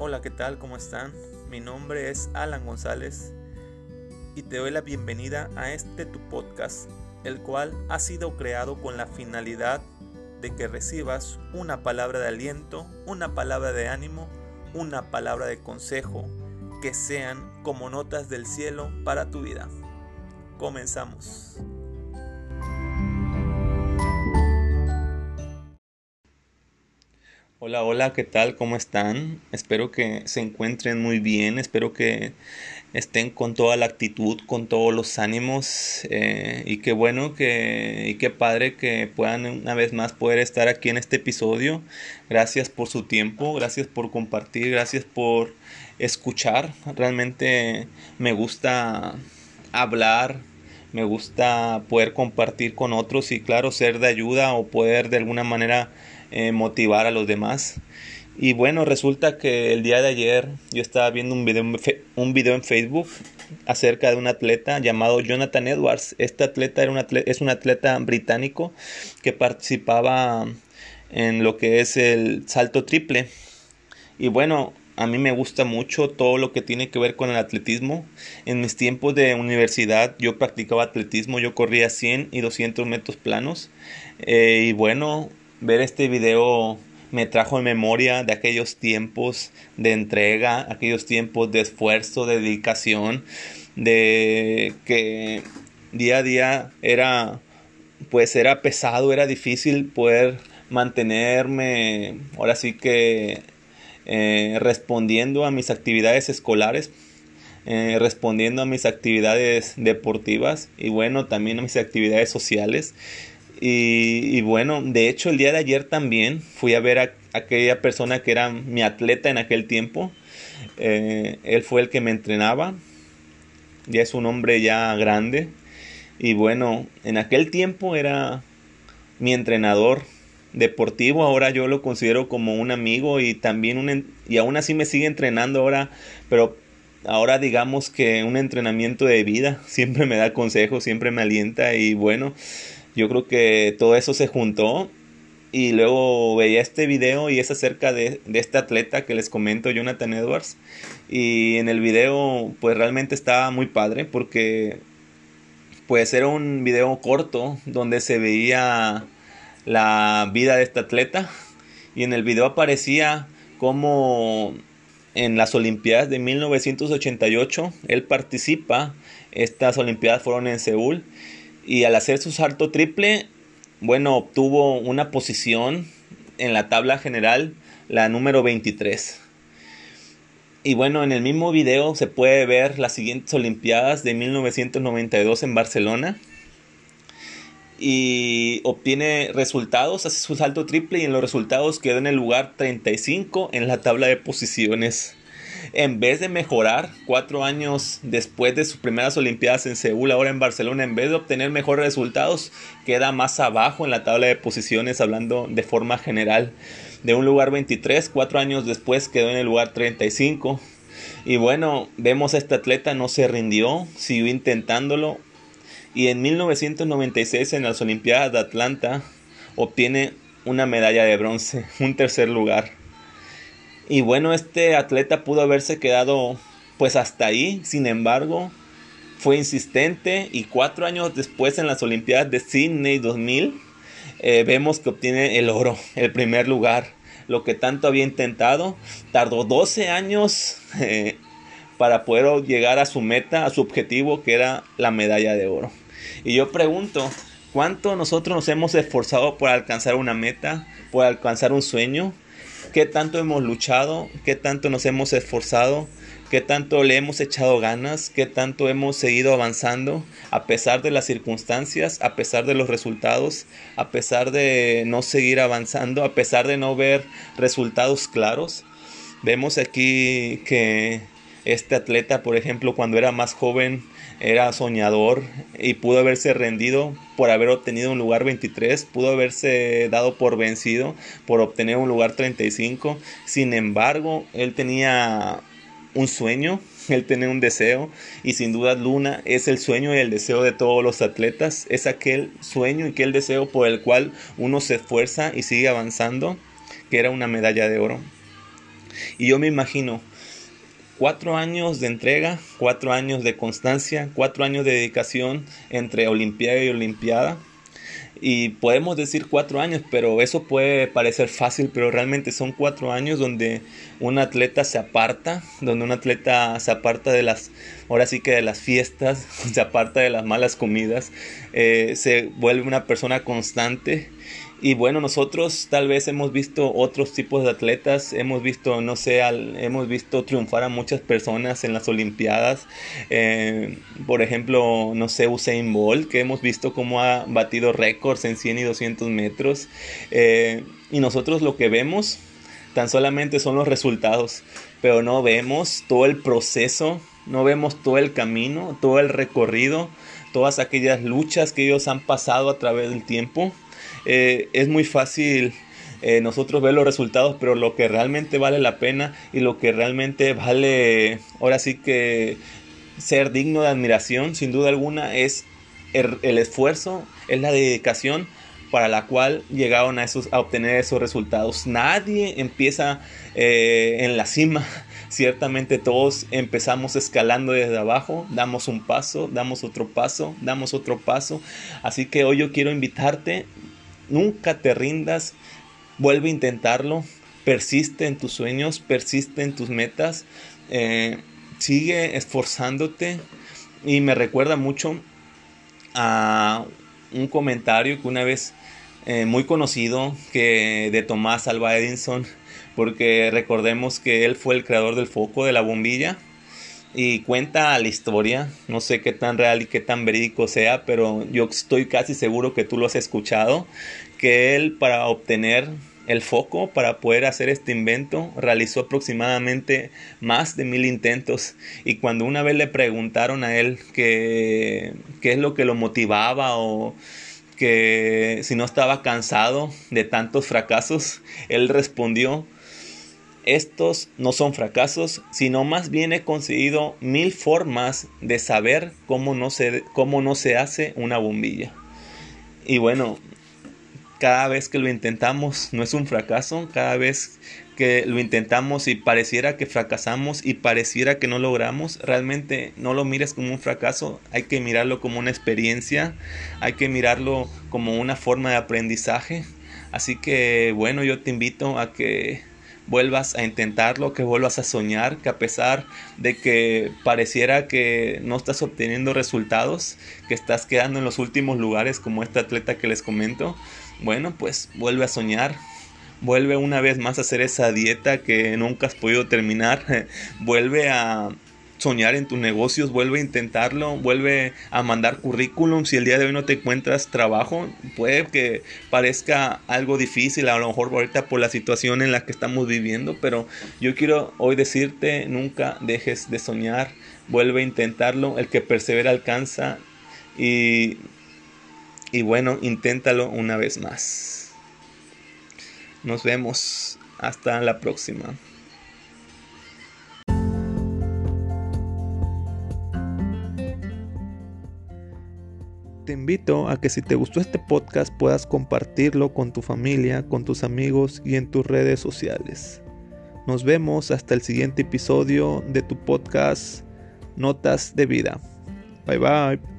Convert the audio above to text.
Hola, ¿qué tal? ¿Cómo están? Mi nombre es Alan González y te doy la bienvenida a este tu podcast, el cual ha sido creado con la finalidad de que recibas una palabra de aliento, una palabra de ánimo, una palabra de consejo, que sean como notas del cielo para tu vida. Comenzamos. Hola, hola, ¿qué tal? ¿Cómo están? Espero que se encuentren muy bien, espero que estén con toda la actitud, con todos los ánimos eh, y qué bueno que y qué padre que puedan una vez más poder estar aquí en este episodio. Gracias por su tiempo, gracias por compartir, gracias por escuchar. Realmente me gusta hablar, me gusta poder compartir con otros y claro, ser de ayuda o poder de alguna manera eh, motivar a los demás. Y bueno, resulta que el día de ayer yo estaba viendo un video, un video en Facebook acerca de un atleta llamado Jonathan Edwards. Este atleta, era un es un atleta británico que participaba en lo que es el salto triple. Y bueno, a mí me gusta mucho todo lo que tiene que ver con el atletismo. En mis tiempos de universidad yo practicaba atletismo, yo corría 100 y 200 metros planos. Eh, y bueno, ver este video me trajo en memoria de aquellos tiempos de entrega, aquellos tiempos de esfuerzo, de dedicación, de que día a día era pues era pesado, era difícil poder mantenerme ahora sí que eh, respondiendo a mis actividades escolares, eh, respondiendo a mis actividades deportivas y bueno, también a mis actividades sociales. Y, bueno, de hecho el día de ayer también fui a ver a, aquella persona que era mi atleta en aquel tiempo. Eh, él fue el que me entrenaba. Ya es un hombre ya grande. Y bueno, en aquel tiempo era mi entrenador deportivo. Ahora yo lo considero como un amigo y también un... Y aún así me sigue entrenando ahora. Pero ahora digamos que un entrenamiento de vida. Siempre me da consejos, siempre me alienta y bueno yo creo que todo eso se juntó y luego veía este video y es acerca de, este atleta que les comento, Jonathan Edwards. Y en el video pues realmente estaba muy padre porque pues era un video corto donde se veía la vida de este atleta y en el video aparecía como en las Olimpiadas de 1988 él participa, estas Olimpiadas fueron en Seúl y al hacer su salto triple, bueno, obtuvo una posición en la tabla general, la número 23. Y bueno, en el mismo video se puede ver las siguientes Olimpiadas de 1992 en Barcelona. Y obtiene resultados, hace su salto triple y en los resultados quedó en el lugar 35 en la tabla de posiciones en vez de mejorar cuatro años después de sus primeras Olimpiadas en Seúl, ahora en Barcelona, en vez de obtener mejores resultados, queda más abajo en la tabla de posiciones, hablando de forma general. De un lugar 23, cuatro años después quedó en el lugar 35. Y bueno, vemos a este atleta no se rindió, siguió intentándolo. Y en 1996 en las Olimpiadas de Atlanta obtiene una medalla de bronce, un tercer lugar. Y bueno, este atleta pudo haberse quedado pues hasta ahí, sin embargo, fue insistente y cuatro años después en las Olimpiadas de Sydney 2000 eh, vemos que obtiene el oro, el primer lugar, lo que tanto había intentado. Tardó 12 años eh, para poder llegar a su meta, a su objetivo, que era la medalla de oro. Y yo pregunto, ¿cuánto nosotros nos hemos esforzado por alcanzar una meta, por alcanzar un sueño? Qué tanto hemos luchado, qué tanto nos hemos esforzado, qué tanto le hemos echado ganas, qué tanto hemos seguido avanzando a pesar de las circunstancias, a pesar de los resultados, a pesar de no seguir avanzando, a pesar de no ver resultados claros. Vemos aquí que este atleta, por ejemplo, cuando era más joven, era soñador y pudo haberse rendido por haber obtenido un lugar 23, pudo haberse dado por vencido por obtener un lugar 35. Sin embargo, él tenía un sueño, él tenía un deseo y sin duda Luna es el sueño y el deseo de todos los atletas, es aquel sueño y aquel deseo por el cual uno se esfuerza y sigue avanzando, que era una medalla de oro. Y yo me imagino cuatro años de entrega, cuatro años de constancia, cuatro años de dedicación entre Olimpiada y Olimpiada. Y podemos decir cuatro años, pero eso puede parecer fácil, pero realmente son cuatro años donde un atleta se aparta, donde un atleta se aparta de las, ahora sí que de las fiestas, se aparta de las malas comidas, eh, se vuelve una persona constante y bueno, nosotros tal vez hemos visto otros tipos de atletas, hemos visto, no sé, hemos visto triunfar a muchas personas en las Olimpiadas. Eh, por ejemplo, no sé, Usain Bolt, que hemos visto cómo ha batido récords en 100 y 200 metros. Eh, y nosotros lo que vemos tan solamente son los resultados, pero no vemos todo el proceso, no vemos todo el camino, todo el recorrido, todas aquellas luchas que ellos han pasado a través del tiempo. Eh, es muy fácil eh, nosotros ver los resultados, pero lo que realmente vale la pena y lo que realmente vale, ahora sí que ser digno de admiración, sin duda alguna, es el, esfuerzo, es la dedicación para la cual llegaron a, esos, a obtener esos resultados. Nadie empieza eh, en la cima. Ciertamente todos empezamos escalando desde abajo, damos un paso, damos otro paso, damos otro paso. Así que hoy yo quiero invitarte Nunca te rindas, vuelve a intentarlo, persiste en tus sueños, persiste en tus metas, eh, sigue esforzándote y me recuerda mucho a un comentario que una vez eh, muy conocido que de Tomás Alba Edison porque recordemos que él fue el creador del foco de la bombilla y cuenta la historia, no sé qué tan real y qué tan verídico sea, pero yo estoy casi seguro que tú lo has escuchado, que él para obtener el foco, para poder hacer este invento, realizó aproximadamente más de mil intentos. Y cuando una vez le preguntaron a él qué, es lo que lo motivaba o que si no estaba cansado de tantos fracasos, él respondió, estos no son fracasos, sino más bien he conseguido mil formas de saber cómo no se, cómo no se hace una bombilla. Y bueno, cada vez que lo intentamos no es un fracaso, cada vez que lo intentamos y pareciera que fracasamos y pareciera que no logramos, realmente no lo mires como un fracaso, hay que mirarlo como una experiencia, hay que mirarlo como una forma de aprendizaje. Así que bueno, yo te invito a que vuelvas a intentarlo, que vuelvas a soñar, que a pesar de que pareciera que no estás obteniendo resultados, que estás quedando en los últimos lugares como este atleta que les comento, bueno, pues vuelve a soñar, vuelve una vez más a hacer esa dieta que nunca has podido terminar, vuelve a soñar en tus negocios, vuelve a intentarlo, vuelve a mandar currículum. Si el día de hoy no te encuentras trabajo, puede que parezca algo difícil, a lo mejor ahorita por la situación en la que estamos viviendo, pero yo quiero hoy decirte, nunca dejes de soñar, vuelve a intentarlo, el que persevera alcanza y, y bueno, inténtalo una vez más. Nos vemos, hasta la próxima. Te invito a que si te gustó este podcast puedas compartirlo con tu familia, con tus amigos y en tus redes sociales. Nos vemos hasta el siguiente episodio de tu podcast Notas de Vida. Bye bye.